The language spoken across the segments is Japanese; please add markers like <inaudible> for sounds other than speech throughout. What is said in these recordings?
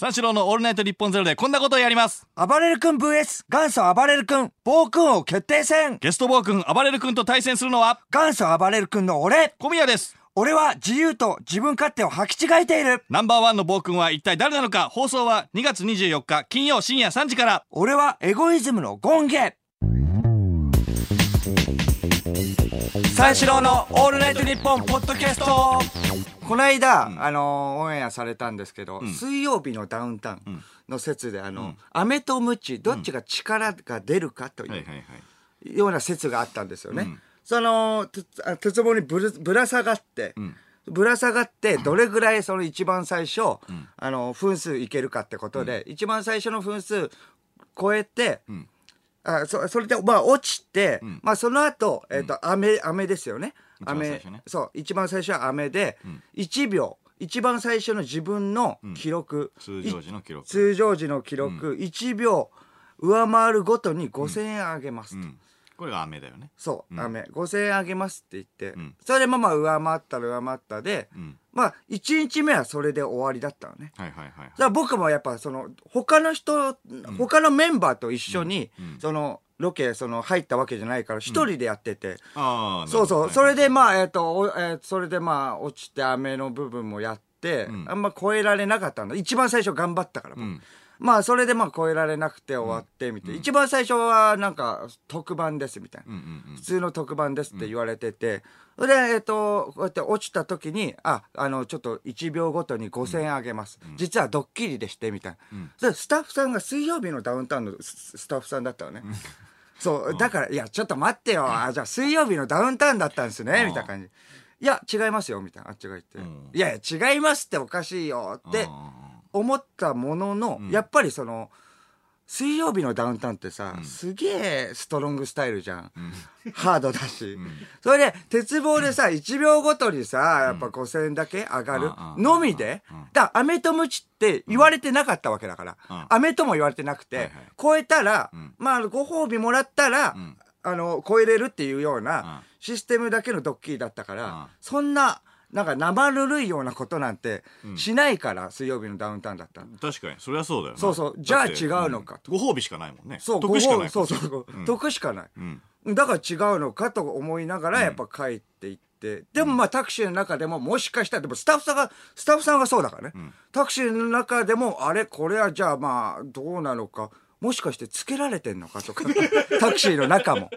三四郎のオールナイト日本ゼロでこんなことをやります。暴れる君 VS 元祖暴れる君暴君王決定戦。ゲスト暴君暴れる君と対戦するのは？元祖暴れる君の俺。小宮です。俺は自由と自分勝手を履き違えている。ナンバーワンの暴君は一体誰なのか？放送は2月24日金曜深夜3時から。俺はエゴイズムのゴン三四郎のオールナイトニッポンポッドキャスト。この間、あのーオンエアされたんですけど、水曜日のダウンタウンの説であの、飴とムチどっちが力が出るかという、はいはいはい。ような説があったんですよね。その鉄棒にぶるぶら下がって、ぶら下がってどれぐらいその一番最初、あの分数いけるかってことで、一番最初の分数超えて、あそそれでまあ落ちて、まあその後えっ、と飴飴ですよね。一番最飴初ね。そう一番最初は飴で、1秒一番最初の自分の記録、通常時の記録。通常時の記録、1秒上回るごとに5000円あげますと、うんこれが雨だよね。そう、飴。5000円あげますって言って、ん。それでまあまあ上回ったら上回ったで、ん。まあ1日目はそれで終わりだったのね。はいはいはいだから僕もやっぱその他の人、他のメンバーと一緒に、そのロケその入ったわけじゃないから一人でやってて、ああそうそう、れそれでまあえっ、と、おえーそれでまあ落ちて雨の部分もやって、あんま超えられなかったんだ一番最初頑張ったから、僕。んまあそれでまあ超えられなくて終わってみたいな、一番最初はなんか特番ですみたいな、うんうん普通の特番ですって言われてて、それでえっ、とこうやって落ちた時にああのちょっと1秒ごとに5000円あげます、実はドッキリでしてみたいな、それでスタッフさんが水曜日のダウンタウンのススタッフさんだったのね、そう、だから、いや、ちょっと待ってよ。あ、じゃあ水曜日のダウンタウンだったんですね、みたいな感じ。いや、違いますよ、みたいな。あっちが言って。いやいや、違いますっておかしいよって思ったものの、やっぱりその、水曜日のダウンタウンってさ、すげえストロングスタイルじゃん。ハードだし。それで、鉄棒でさ、1秒ごとにさ、やっぱ5000円だけ上がるうんのみで、だから、アメとムチって言われてなかったわけだから、アメとも言われてなくて、はいはい。超えたら、まあ、ご褒美もらったら、あの、超えれるっていうようなシステムだけのドッキリだったから、うん。そんな、なんか生ぬるいようなことなんてしないから、水曜日のダウンタウンだったの。確かに。それはそうだよな。そうそう。じゃあ違うのかご褒美しかないもんね。そう、得しかないそうそうそう、得しかない。だから違うのかと思いながら、やっぱ帰っていって、でもまあタクシーの中でももしかしたら、でもスタッフさんが、スタッフさんがそうだからね。タクシーの中でも、あれ、これはじゃあまあ、どうなのか。もしかしてつけられてんのか？<laughs> とか、タクシーの中も。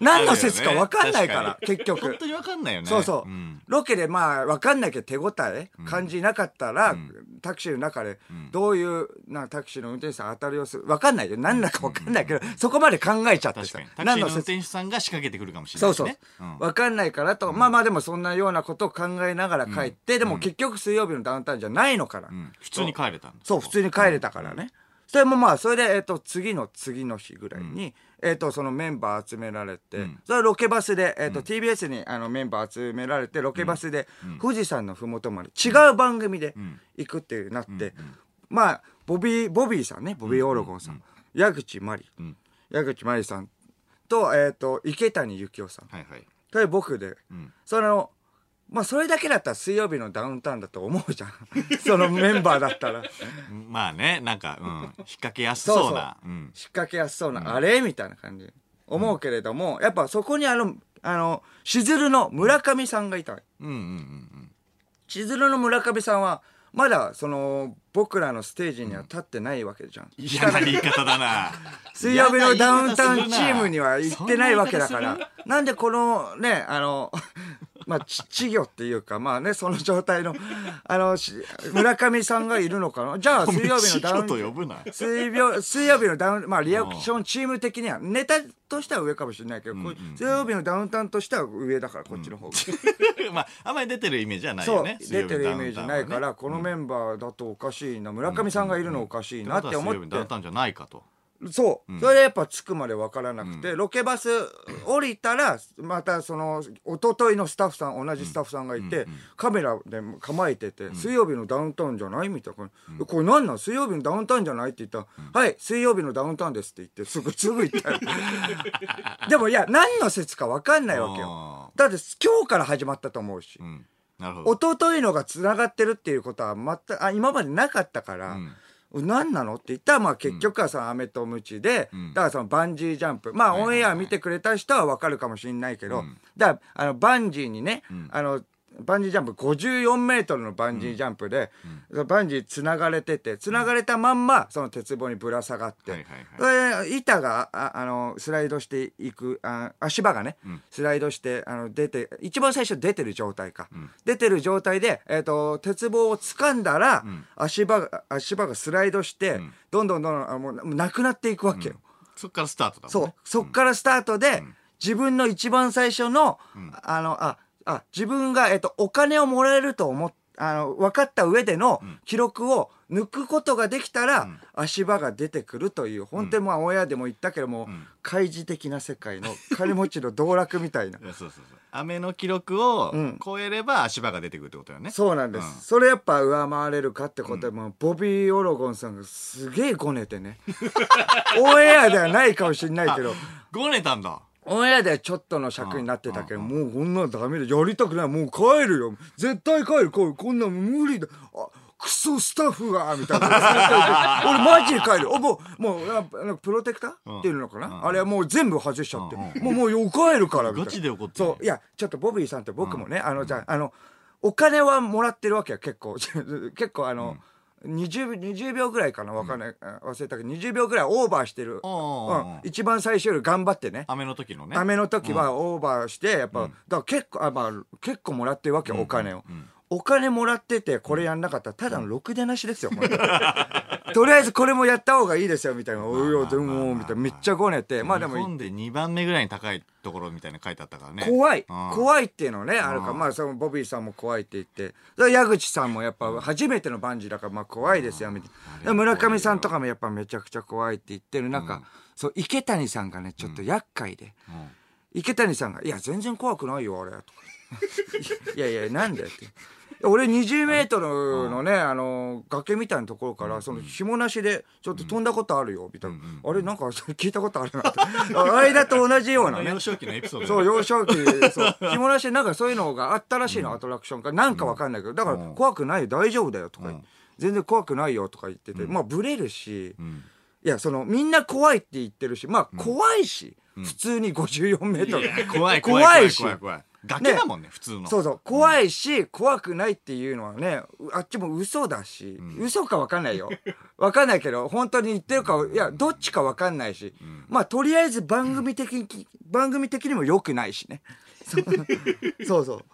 何の説か分かんないから、ね結局。本当にわかんないよね。そうそう、ん。ロケでまあ分かんないけど手応え感じなかったら、タクシーの中でどういうなタクシーの運転手さん当たる様子分かんないよ。何だか分かんないけど、そこまで考えちゃってさ。確かに。タクシーの運転手さんが仕掛けてくるかもしれなそそういう。しね、ん。分かんないからと、まあまあでもそんなようなことを考えながら帰って、でも結局水曜日のダウンタウンじゃないのかな、うん。普通に帰れたんだ。そう、普通に帰れたからね。それもまあ、それで、えっ、と、次の次の日ぐらいに、えっ、と、そのメンバー集められて、それはロケバスで、えっ、と、TBS にあのメンバー集められて、ロケバスで、富士山のふもとまで違う番組で行くってなって、まあ、ボビー、ボビーさんね、ボビー・オロゴンさん、矢口真理、矢口真理さんと、えっ、と、池谷幸雄さん。はいはい。それ僕で、そのまあそれだけだったら水曜日のダウンタウンだと思うじゃん。<laughs> そのメンバーだったら。まあねなんか、うん、引っ掛けやすそうな。そうう。ん。引っ掛けやすそうな、あれ？みたいな感じ。思うけれども、やっぱそこにあのあのしずるの村上さんがいたうんうんうんしずるの村上さんはまだその僕らのステージには立ってないわけじゃん、嫌な言い方だな。<laughs> 水曜日のダウンタウンチームには行ってないわけだから。なんでこのねあのまあち <laughs> 稚魚っていうかまあねその状態の <laughs> あのし村上さんがいるのかな？じゃあ水曜日のダウン稚魚と呼ぶな水曜水曜日のダウンまあリアクションチーム的にはネタとしては上かもしれないけど、こう水曜日のダウンタウンとしては上だからこっちの方が、<laughs> まああんまり出てるイメージはないそうよね出てるイメージないから、ね。このメンバーだとおかしいな。村上さんがいるのおかしいなって思って。ってことは水曜日のダウンタウンじゃないかとそう、それでやっぱ着くまで分からなくて、ロケバス降りたらまたその一昨日のスタッフさん同じスタッフさんがいて、カメラで構えてて、水曜日のダウンタウンじゃないみたいな、これ何なん？水曜日のダウンタウンじゃないって言ったら、はい水曜日のダウンタウンですって言ってすぐすぐ言ったよ。<laughs> でもいや何の説か分かんないわけよ。あだって今日から始まったと思うし、うん。なるほど。一昨日のがつながってるっていうことは全くあ今までなかったから、何なの？って言ったら、まあ結局はその飴とムチで、ん。だからそのバンジージャンプ。まあオンエア見てくれた人はわかるかもしれないけど、うん。だから、あの、バンジーにね、ん。あの、バンジージャンプ54メートルのバンジージャンプで、バンジー繋がれてて、繋がれたまんま、その鉄棒にぶら下がって、はいはいそれ板がああのスライドしていくあ足場がね、ん。スライドしてあの出て一番最初出てる状態か、出てる状態で、えー、と鉄棒を掴んだら、足場が足場がスライドして、どんどんどんどんあもうなくなっていくわけよ、そっからスタートだもんそう。ねそっからスタートで、自分の一番最初の、あのああ自分が、えっとお金をもらえると思っあの分かった上での記録を抜くことができたら、足場が出てくるという本当にまあ親でも言ったけども、開示的な世界の金持ちの道楽みたいな。<laughs> いやそうそうそう。飴の記録をん。超えれば足場が出てくるってことよね。そうなんです、うん。それやっぱ上回れるかってことで、もうボビー・オロゴンさんがすげえごねてね。<laughs> オンエアではないかもしれないけど。ごねたんだオンエアではちょっとの尺になってたけど、もうこんなのダメだ。やりたくない。もう帰るよ。絶対帰る。こうこんなの無理だ。あ、クソスタッフがみたいな。<laughs> 俺マジで帰る。おもう、もう、プロテクター、っていうのかな、あれはもう全部外しちゃって。もう、もうよ帰るから、みたいな。ガチで怒ってるそう。いや、ちょっとボビーさんって僕もね、あの、じゃあ、あの、お金はもらってるわけよ、結構。<laughs> 結構あの、20, 20秒ぐらいかなわかんない、あ忘れたけど20秒ぐらいオーバーしてる、一番最初より頑張ってね。飴の時のね。雨の時はオーバーしてやっぱ、だから結構あ、まあ、結構もらってるわけよ、お金を、お金もらっててこれやんなかったらただのろくでなしですよ、本当にとりあえずこれもやった方がいいですよみたいな「おいよでも」みたいな。めっちゃごねて。まあでも日本で2番目ぐらいに高いところみたいなの書いてあったからね。怖い。うん。怖いっていうのねあるかうんまあそのボビーさんも怖いって言って。で矢口さんもやっぱ初めてのバンジーだからまあ怖いですよみたいな。で村上さんとかもやっぱめちゃくちゃ怖いって言ってる中、そう池谷さんがねちょっと厄介で、うん。池谷さんが「いや全然怖くないよあれ」とか「いやいやなんで?」って。俺20メートルのね、あの、崖みたいなところから、その紐なしで、ちょっと飛んだことあるよ、みたいな。あれ、なんか聞いたことあるなって。あれだと同じようなね幼。少期のエピソードそう、幼少期、そう。紐なしでなんかそういうのがあったらしいの、アトラクションか。なんかわかんないけど、だから怖くないよ、大丈夫だよ、とか。全然怖くないよ、とか言ってて。まあ、ブレるし、んいや、その、みんな怖いって言ってるし、まあ、怖いし、普通に54メートル。怖い怖いしい怖い怖い崖だもんね普通の。そうそう、怖いし、怖くないっていうのはね、うあっちも嘘だし、嘘かわかんないよ。<laughs> わかんないけど、本当に言ってるか、いや、どっちかわかんないし、まあ、とりあえず番組的に、番組的にも良くないしね。<laughs> そう。そう。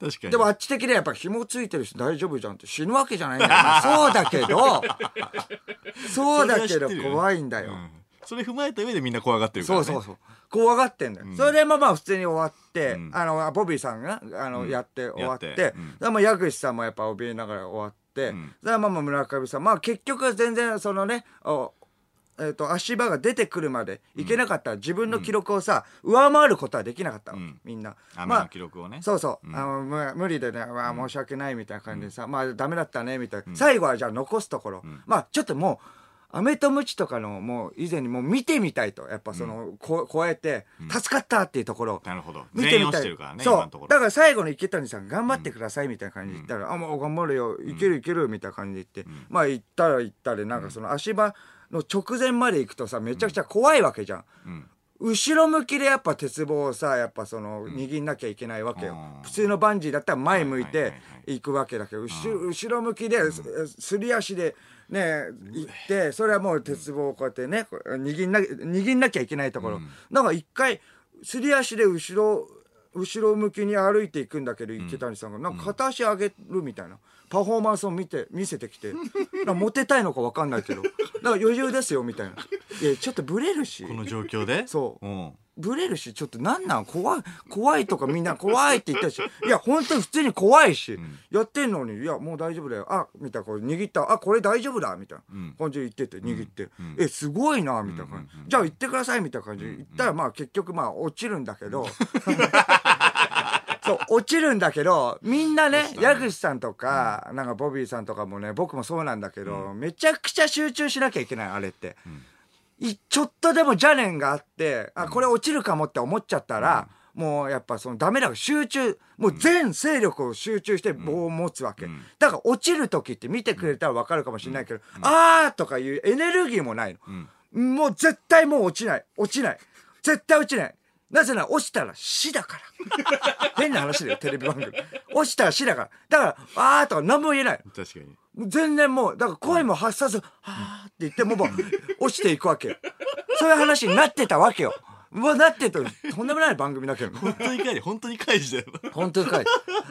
確かに。でもあっち的にはやっぱ紐ついてるし大丈夫じゃんって死ぬわけじゃないんだよ。まあそうだけど、<laughs> そうだけど怖いんだよ。うんそれ踏まえた上でみんな怖がってるからね。そうそうそう。怖がってんだよ。それでまあまあ普通に終わって、ん。あの、ボビーさんが、あの、やって終わって、やってうん。でも矢口さんもやっぱ怯えながら終わって、ん。それでまあまあ村上さん、まあ結局は全然そのね、おえっ、と、足場が出てくるまでいけなかった。ら自分の記録をさ、上回ることはできなかったの、ん。みんな。飴の記録をね。そうそう、あのむ無理でね、わあ申し訳ないみたいな感じでさ、まあダメだったねみたいな、最後はじゃあ残すところ、まあちょっともうアメとムチとかのもう以前にもう見てみたいとやっぱその、こ超えて助かったっていうところ、なるほど。見てみたい。落ちてるからねそう。だから最後の池谷さん頑張ってくださいみたいな感じで言ったら、あもう頑張るよいけるいけるみたいな感じで言って、まあ行ったら行ったでなんかその足場の直前まで行くとさめちゃくちゃ怖いわけじゃん。うん。後ろ向きでやっぱ鉄棒をさやっぱその握んなきゃいけないわけよ、うん。普通のバンジーだったら前向いてはいくわけだけど後ろ向きですすり足でね行ってそれはもう鉄棒をこうやってね握んな握んなきゃいけないところ、だから一回すり足で後ろ後ろ向きに歩いていくんだけど池谷さんが。なんか片足上げるみたいな。パフォーマンスを見て見せてきて。なんかモテたいのか分かんないけど。なんか余裕ですよみたいな。いやちょっとブレるし。この状況で？そう。うんブレるし、ちょっとなんなん？怖い、怖いとかみんな怖いって言ったし、いや、本当に普通に怖いし、やってんのに、いや、もう大丈夫だよ。あ、みたいな、こう握った、あ、これ大丈夫だ、みたいな。感じで言ってて、握って、え、すごいな、みたいな感じ。じゃあ行ってください、みたいな感じ。で言ったら、まあ結局、まあ落ちるんだけど、そう、落ちるんだけど、みんなね、矢口さんとか、なんかボビーさんとかもね、僕もそうなんだけど、めちゃくちゃ集中しなきゃいけない、あれって。いちょっとでも邪念があって、あ、これ落ちるかもって思っちゃったら、もうやっぱそのダメだ集中もう全勢力を集中して棒を持つわけ、だから落ちる時って見てくれたら分かるかもしれないけど、あーとかいうエネルギーもないの、もう絶対もう落ちない。落ちない絶対落ちない。なぜなら落ちたら死だから。<laughs> 変な話だよテレビ番組。落ちたら死だから。だからあーとか何も言えない確かに。全然もう、だから声も発さず、はーって言って、もう落ちていくわけよ。そういう話になってたわけよ。もうなってたとんでもない番組だけど。本当に帰り本当に返しだよ本当にかい。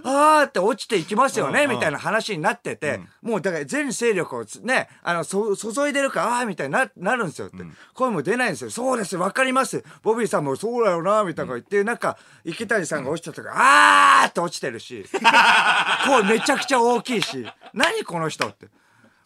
あーって落ちていきますよね、みたいな話になってて、もうだから全勢力をつね、あの、そ注いでるから、あーみたいにななるんですよって。声も出ないんですよ。そうです、わかります。ボビーさんもそうだよな、みたいな言って、なんか、池谷さんが落ちた時、あーって落ちてるし、<laughs> 声めちゃくちゃ大きいし、何この人って。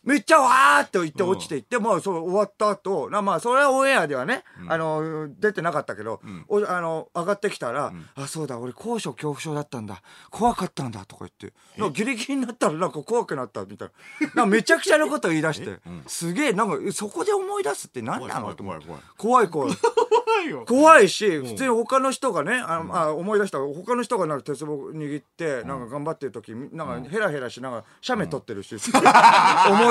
めっちゃわーって言って落ちていって、もうそう終わった後、なまあそれはオンエアではね、あの、出てなかったけど、おあの、上がってきたら、あ、そうだ、俺高所恐怖症だったんだ。怖かったんだとか言って、なんかギリギリになったらなんか怖くなったみたいな。なんかめちゃくちゃなこと言い出して、<laughs> すげえ、なんかそこで思い出すって何なの？と思って怖い怖い。怖い怖い。怖いよ。<laughs> 怖いし、普通に他の人がね、あの、あ思い出した他の人がなんか鉄棒握って、なんか頑張ってる時、なんかヘラヘラしながら、写メ撮ってるし、思い、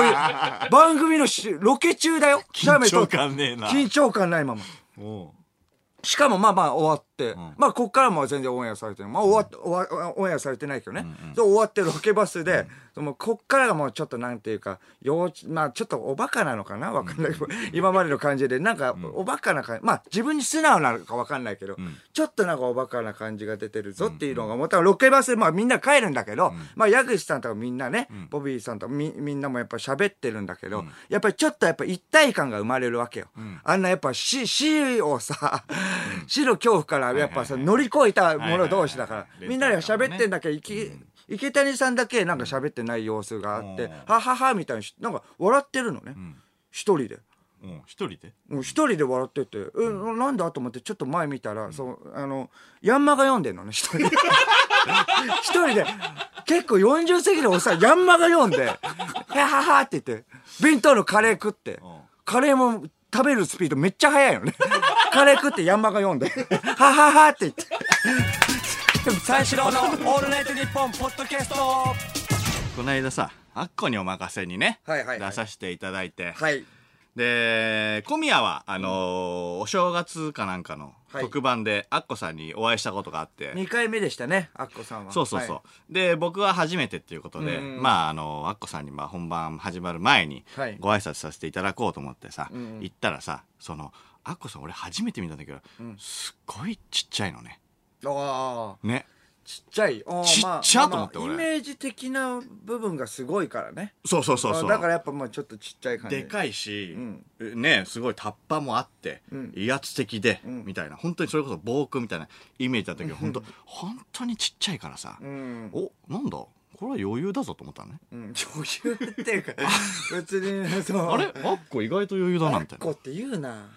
番組のしロケ中だよ。緊張感ねえな緊張感ないまま。しかもまあまあ終わって、まあこっからも全然オンエアされてない。まあ終わっオンエアされてないけどね。そう終わってロケバスで、そのこっからがもうちょっとなんていうか、幼稚、まあちょっとおバカなのかな？わかんないけど、今までの感じで、なんかおバカな感じ、まあ自分に素直なのかわかんないけど、ちょっとなんかおバカな感じが出てるぞっていうのが思ったら、ロケバスでまあみんな帰るんだけど、まあ矢口さんとかみんなね、ボビーさんとかみみんなもやっぱ喋ってるんだけど、やっぱりちょっとやっぱ一体感が生まれるわけよ。あんなやっぱ死、死をさ、死の恐怖からやっぱさ、乗り越えた者同士だからみんなで喋ってんだけど、池池谷さんだけなんか喋ってない様子があって、はははみたいにしなんか笑ってるのね。一人で。うん一人で？一人で笑ってて、え、なんだと思ってちょっと前見たら、そう、あの、ヤンマが読んでんのね、一人で。<laughs> 一人で、結構40過ぎのおっさん、ヤンマが読んで、はははって言って、弁当のカレー食って、カレーも食べるスピードめっちゃ速いよね。カレー食ってヤンマが読んで、はははって言って。三四郎のオールナイトニッポンポッドキャスト。この間さアッコにお任せにね、はいはいはい。出させていただいて、はい。で小宮はあのーお正月かなんかのはい。特番でアッコさんにお会いしたことがあって、2回目でしたね、アッコさんは。そうそうそう、はで僕は初めてっていうことで、うんうんまああのアッコさんにまあ本番始まる前にはい。ご挨拶させていただこうと思ってさ、んうん。行ったらさそのアッコさん俺初めて見たんだけど、すっごいちっちゃいのね。い。ああ。ねちっちゃい。あーちっまあちゃと思って俺まあイメージ的な部分がすごいからね。そうそうそうそうだからやっぱまあちょっとちっちゃい感じ。でかいし、んねすごいタッパもあって、ん威圧的で、んみたいな本当にそれこそ防空みたいなイメージだったけど本当本当にちっちゃいからさ、うん。おなんだ？これは余裕だぞと思ったのねうん、余裕っていうか、別に、そう。あれ？アッコ意外と余裕だなみたいなこって言うな。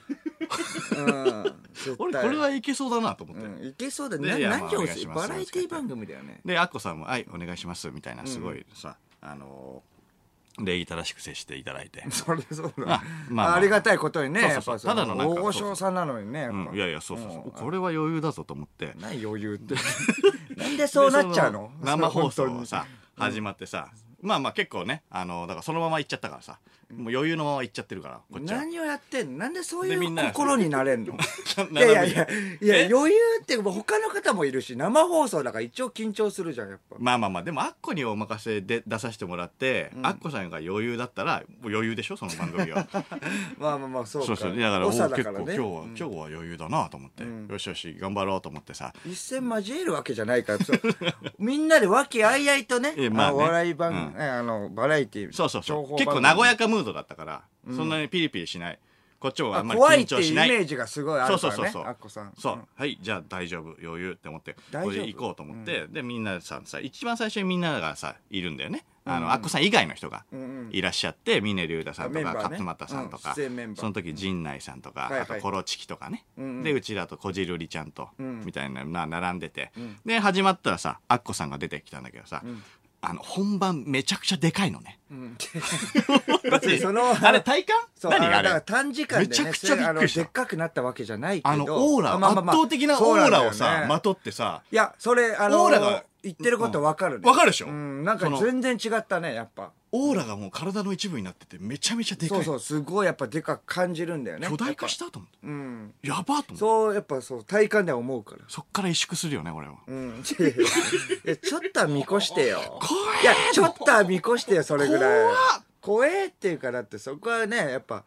うん。俺これはいけそうだなと思って、うん、いけそうだね。何をバラエティ番組だよね。でアッコさんも「はいお願いします」みたいなすごいさ、あのー礼儀正しく接していただいて、<laughs> それそうだ。あまあまあ。ありがたいことにね、そうそうそう。やっぱそただのなんか大御所さんなのにね、やっぱ。うん、いやいやそうそうそう、ん。これは余裕だぞと思って。何余裕って。<laughs> なんでそうなっちゃうの？でそ生放送本当に。さ始まってさ、まあまあ結構ねあのだからそのまま行っちゃったからさ。もう余裕のまま行っちゃってるからこっちは。何をやってんの？なんでそういうでみんな心になれんの？<laughs> いな。やいやいやいやえ？余裕ってもう他の方もいるし生放送だから一応緊張するじゃんやっぱ。まあまあまあでもアッコにお任せで出させてもらって、アッコさんが余裕だったらもう余裕でしょ？その番組は。<laughs> まあまあまあそうか。そうそう。だから結だからね。構今日は、今日は余裕だなと思って、よしよし頑張ろうと思ってさ。一戦交えるわけじゃないからそう。みんなで和気あいあいとね <laughs> えまあね。お笑い番、うんえあのバラエティそうそうそう。結構和やかムードだったから、そんなにピリピリしない。こっちもああんまり緊張しない。メージがすごいあるからね。そうそうそう。そう。アッコさん。そう、んはいじゃあ大丈夫余裕って思ってこれで行こうと思って、でみんなささ一番最初にみんながさいるんだよね。あの、アッコさん以外の人がんいらっしゃって峰竜太さんとか勝俣さんとか、うん。その時陣内さんとか、はいはい。あとコロチキとかね、んうん。でうちだとこじるりちゃんと、ん。みたいなな並んでて、で始まったらさアッコさんが出てきたんだけどさ、あの、本番めちゃくちゃでかいのね。別に <laughs> そのあれ体感？そう何あれ？短時間で、ね、めちゃくちゃびっくりした。あのでっかくなったわけじゃないけど。あの、オーラ、まあまあまあ圧倒的なオーラをさ、ね。まとってさ、いやそれあのオーラが言ってることわかるね。わかるでしょ？うん、なんかその。全然違ったねやっぱ。オーラがもう体の一部になってて、めちゃめちゃでかい。そうそうすごいやっぱでかく感じるんだよね巨大化したと思って。うん。やばと思って。そうやっぱそう体感では思うから。そっから萎縮するよね、俺は。うん、いやいやちょっとは見越してよ。いやちょっとは見越してよそれぐらい。怖っ。怖えっていうかだってそこはねやっぱ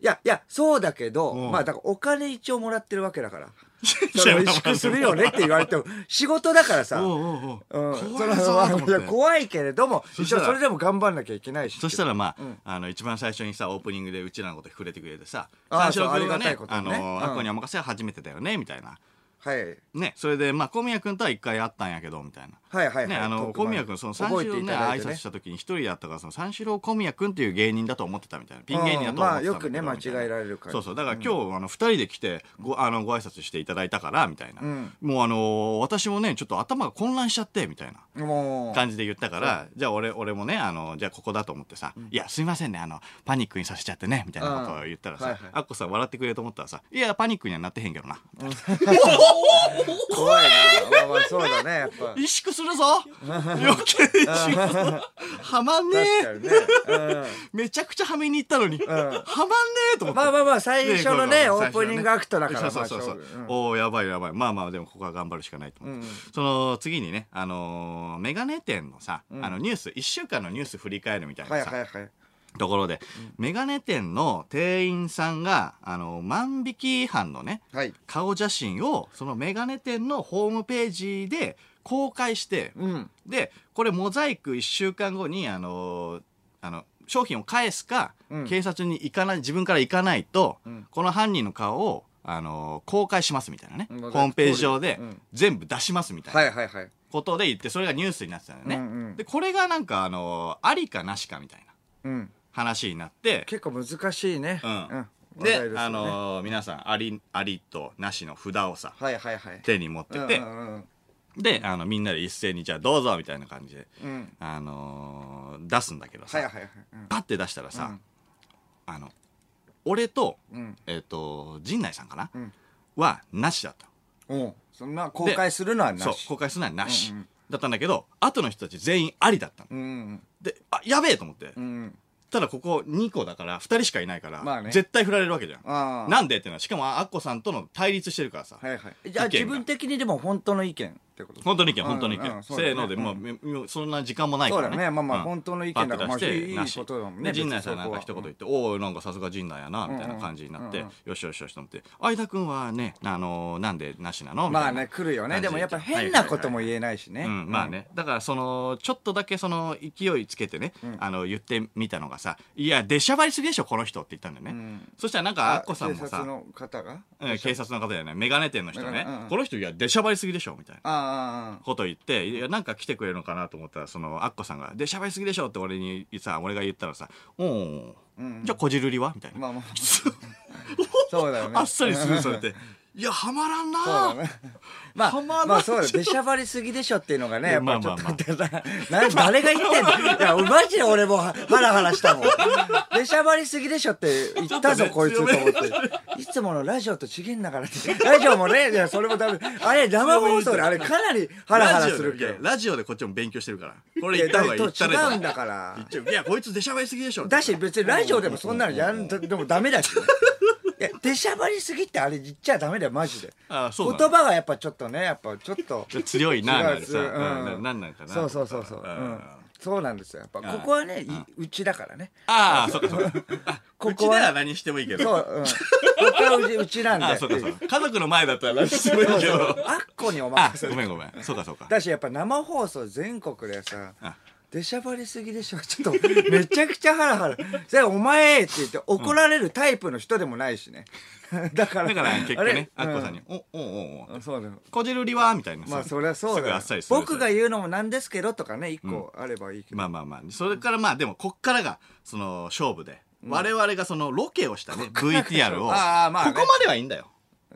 いやいやそうだけど、うん。まあだからお金一応もらってるわけだから。<laughs> いそ萎縮するよねって言われても仕事だからさ。お <laughs> うおうおううん、怖いぞそのと思って。いや怖いけれどもそしたら一応それでも頑張んなきゃいけないしそしたらまあ、うん。あの、一番最初にさ、オープニングでうちらのこと触れてくれてさ、あー三四郎君がそうありがたねいこ、とあにね。の、うん。アッコにお任せは初めてだよね、みたいな。はいね、それで、まあ、小宮君とは一回会ったんやけど、みたいな。はいはいはいね、あの、小宮君、その三四郎ね、挨拶した時に一人だったから、その三四郎小宮君っていう芸人だと思ってたみたいな。ピン芸人だと思ってたまあよくね間違えられるからそうそう。だから今日、あの、二人で来て、ご、あの、ご挨拶していただいたから、みたいな。うんもうあの、私もね、ちょっと頭が混乱しちゃって、みたいな。感じで言ったから、じゃあ俺、俺もね、あの、じゃあここだと思ってさ、いや、すいませんね、あの、パニックにさせちゃってね、みたいなことを言ったらさ、うんはいはいアッコさん笑ってくれると思ったらさ、いや、パニックにはなってへんけどな。<laughs> 怖いな。まあまあそうだねやっぱ。萎縮するぞ。余計萎縮するはまんねえにね、うん。めちゃくちゃはめに行ったのに、はまんねえと思って。まあまあまあ最初のねねオープニングアクトだからそうそうそうそう、まあ勝負。おおやばいやばい。まあまあでもここは頑張るしかないと思って、うん。その次にねあのーメガネ店のさ、うん。あのニュース1週間のニュース振り返るみたいうんはないさ、はいはいところで、メガネ店の店員さんがあの万引き犯のねはい。顔写真をそのメガネ店のホームページで公開して、うん。でこれモザイク1週間後にあのあの商品を返すか、うん。警察に行かない自分から行かないと、うん。この犯人の顔をあの公開しますみたいなね、うん。ホームページ上でうん。全部出しますみたいなはいはいはい。ことで言ってそれがニュースになってたんだよね、うんうん。でこれがなんかあのありかなしかみたいな。うん話になって結構難しいね。うん。話題で、ね。あの皆さんありありとなしの札をさはいはいはい。手に持ってて、うんうんであのみんなで一斉にじゃあどうぞみたいな感じで、うん。うんあのー出すんだけどさ、はいはいはいパッて出したらさ、うん。あの俺と,、うん。えっと陣内さんかな、うん。はなしだった。う。んそんな公開するのはなそうし公開するのはなし、うんうんだったんだけど後の人たち全員ありだったの、うんであやべえと思って、うんただここ2個だから2人しかいないから、まあね。絶対振られるわけじゃん。なんでってのはしかもアッコさんとの対立してるからさ、はいはい。じゃあ意見が。自分的にでも本当の意見ってこと本当の意見うん本当の意見、うんそうだね。せーので、もうめめそんな時間もないからね。そうだね。まあまあうん。本当の意見だからまあいいなし。ことだもんねで陣内さんなんか一言言って「おおなんかさすが陣内やな」みたいな感じになってうんうん「よしよしよし」と思って「相田君はねあのーなんでなしなの?」みたいな。まあね来るよね。でもやっぱ変なことも言えないしね。うん、まあね。だからそのちょっとだけその勢いつけてね、あの言ってみたのがさ「いや出しゃばりすぎでしょこの人」って言ったんだよね、ん。そしたらなんかアッコさんもさ警察の方が？うん警察の方だよね。メガネ店の人ね、うんうんこの人いや出しゃばりすぎでしょみたいな。ああああこと言っていやなんか来てくれるのかなと思ったらそのアッコさんが「出しゃばりすぎでしょ」って俺にさ俺が言ったらさ「おお、うん。じゃあこじるりは?」みたいな、まあまあ。<laughs> そうだよね。あっさりスルーされて「いやはまらんな。そうだね。まあはまらんまあそうだよ。出しゃばりすぎでしょっていうのがねやっぱちょっとまあな誰が言ってんの？<laughs> いやマジで俺もハラハラしたもん。出しゃばりすぎでしょって言ったぞ、ねこいつと思って。いつものラジオと違えんだからってラジオもねいやそれもダメ。あれ生放送であれかなりハラハラするけど。ラジオでいやラジオでこっちも勉強してるから。これ言った方がいい。違うんだから。いやこいつ出しゃばりすぎでしょだし別にラジオでもそんなのやんでもダメだしいや出しゃばりすぎってあれ言っちゃダメだよマジで。<laughs> あそう言葉がやっぱちょっとねやっぱちょっと <laughs> 強いな違うなんてさ、うん。うんなんなんかな。そうそうそうそう、うん、そうなんですよやっぱ。ここはねいうちだからね。ああそうかそうか。<laughs> あここは何してもいいけど。そう、うん、ここはうちうちなんで。あそうかそうか。家族の前だったら何してもいいけど。あっこにおあ任せごめんごめん。そうかそうか。だしやっぱ生放送全国でさあ出しゃばりすぎでしょ。<laughs> ちょっとめちゃくちゃハラハラ。それお前って言って怒られるタイプの人でもないしね。<laughs> だからだから結局ねアあれッコさんに「おおおお。うんそうだよ。こじるりは?」みたいなさまあそりゃそうだ僕が言うのもなんですけどとかね一個あればいいけど、まあまあまあ。それからまあでもこっからがその勝負で。我々がそのロケをしたね VTR を。あーまあね。ここまではいいんだよ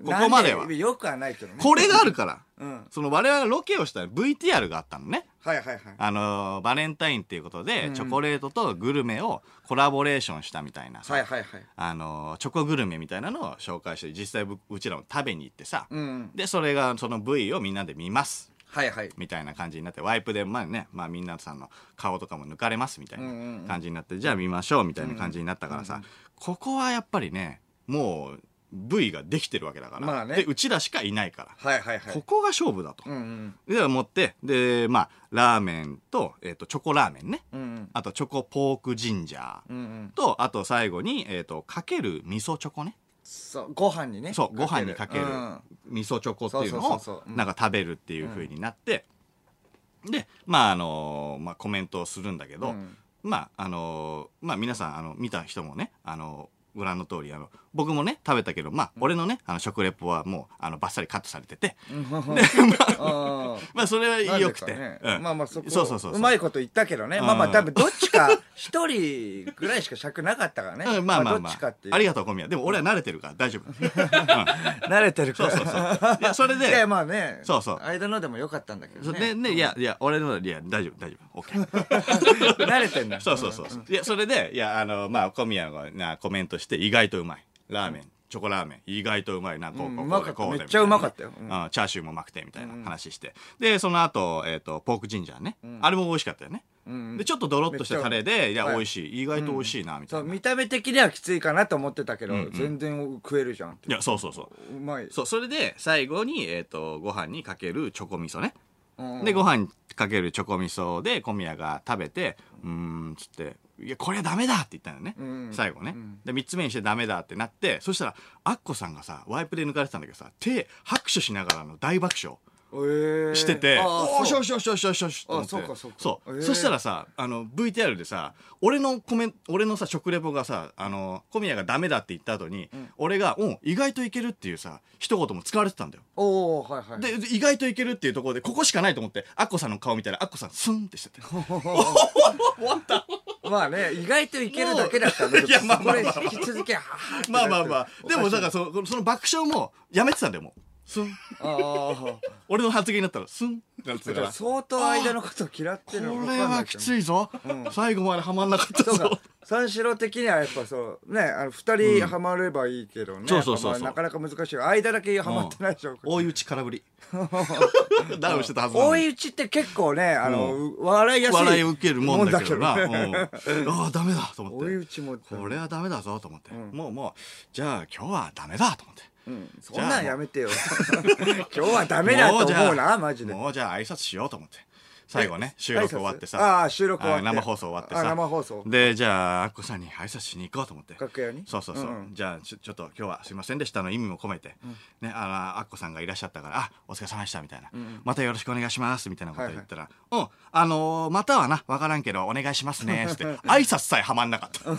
ここまではよくはないけどね。これがあるから。うん。その我々がロケをした VTR があったのね。はいはいはい。あのーバレンタインっていうことで、うんチョコレートとグルメをコラボレーションしたみたいなさ、はいはいはい。あのーチョコグルメみたいなのを紹介して、実際ううちらも食べに行ってさ、うん。で、それが、その部位をみんなで見ます。はいはい。みたいな感じになって、ワイプで、まあね、まあみんなさんの顔とかも抜かれますみたいなん感じになって、じゃあ見ましょうみたいな感じになったからさ、ここはやっぱりね、もう、部位ができてるわけだから。まあねで、うちらしかいないから。はいはいはい。ここが勝負だと。うんうん。で、持って、で、まあ、ラーメンと、えっ、と、チョコラーメンね。うんうん。あと、チョコポークジンジャー。うんうん。と、あと最後に、えっ、と、かける味噌チョコね。そう、ご飯にね。そう、ご飯にかけるうん味噌チョコっていうそうのをそうそうそうう、んなんか食べるっていう風になって、で、まあ、あのまあ、コメントをするんだけど、うんまあ、あのまあ、皆さん、あの、見た人もね、あのご覧の通り、あの、僕もね、食べたけど、まあ、俺のね、あの、食レポはもう、あの、バッサリカットされてて、<laughs> あ <laughs> まあ、それはー良くて。ねうん。まあまあそこそうそうそうそう。うまいこと言ったけどね。うん。まあまあ多分どっちか一人ぐらいしか尺なかったからね。うん。まあまあどまあっちかっていう。ありがとう小宮。でも俺は慣れてるから大丈夫、う <laughs> ん慣れてるから。そうそうそう。いやそれで。いやまあね。そうそう。間のでもよかったんだけどでねねいやいや俺のいや大丈夫大丈夫。OK 慣れてんだ。そうそうそう。そういやそれでいやあのまあ小宮がなコメントして意外とうまいラーメン、チョコラーメン意外とうまいなこうこうこうこうでめっちゃうまかったよ。チャーシューもうまくてみたいな話して、でその後、えっとポークジンジャーね、あれも美味しかったよね、うん。でちょっとドロッとしたタレでいやはい。美味しい。意外と美味しいなみたいな、見た目的にはきついかなと思ってたけど、ん全然食えるじゃんって。やそうそうそう。うまい。そうそれで最後に、えっとご飯にかけるチョコ味噌ね、うん。でご飯かけるチョコ味噌で小宮が食べてうーんつって「いやこれはダメだ!」って言ったのね、うん。最後ね、うん。で3つ目にしてダメだってなってそしたらアッコさんがさワイプで抜かれてたんだけどさ手拍手しながらの大爆笑えー。してて、あーそう。しよしよしよしよしよしと思って。あそうかそうか。そう。えー。そしたらさあの VTR でさ俺のコメン俺のさ食レポがさあの小宮がダメだって言った後に、俺が「お意外といける」っていうさ一言も使われてたんだよ。おおはいはい。でで意外といけるっていうところでここしかないと思ってアッコさんの顔見たらアッコさんスンってしてて <laughs> <laughs> まあね意外といけるだけだったんだけどいやまあまあまあ引き続きまあまあまあ。でもだかららそのその爆笑もやめてたんだよもう。スン。ああ俺の発言になったらスン。ってなってただから相当間のこと嫌ってこるのれはきついいぞ、最後まではまんなかったぞ三四郎的にはやっぱそうねあの二人ハマればいいけどね、そうそうそうそう。まあなかなか難しい。間だけハマってないでしょ、追い打ち空振り。<laughs> ダウンしてたはずなのに。追い打ちって結構ねあの、笑いやすい笑い受けるもんだけどな、もうん。ああダメだと思って。追い打ちもこれはダメだぞと思って、もうもうじゃあ今日はダメだと思って。うん。そんなんやめてよ。<laughs> 今日はダメだと思うなマジで。もうじゃあ挨拶しようと思って最後ね収録終わってさ。ああ収録終わって。あ生放送終わってさ。あ生放送。でじゃあアッコさんに挨拶しに行こうと思って。楽屋に？そうそうそう、うんうん。じゃあちょっと今日はすいませんでしたの意味も込めて、ねあのアッコさんがいらっしゃったからあお疲れ様でしたみたいな、またよろしくお願いしますみたいなこと言ったら、うんあのーまたはなわからんけどお願いしますねって。挨拶さえはまんなかった。<laughs>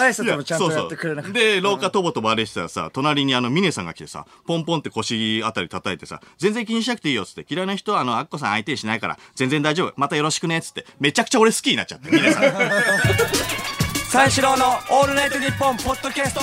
挨拶もちゃんとやってくれなかった。で、廊下とぼとぼ歩いてたらさ、隣にあの、ミネさんが来てさ、ポンポンって腰あたり叩いてさ、全然気にしなくていいよっつって、嫌いな人はあの、アッコさん相手にしないから、全然大丈夫。またよろしくねっつって、めちゃくちゃ俺好きになっちゃって、ミネさん。<laughs> 三四郎のオールナイトニッポンポッドキャスト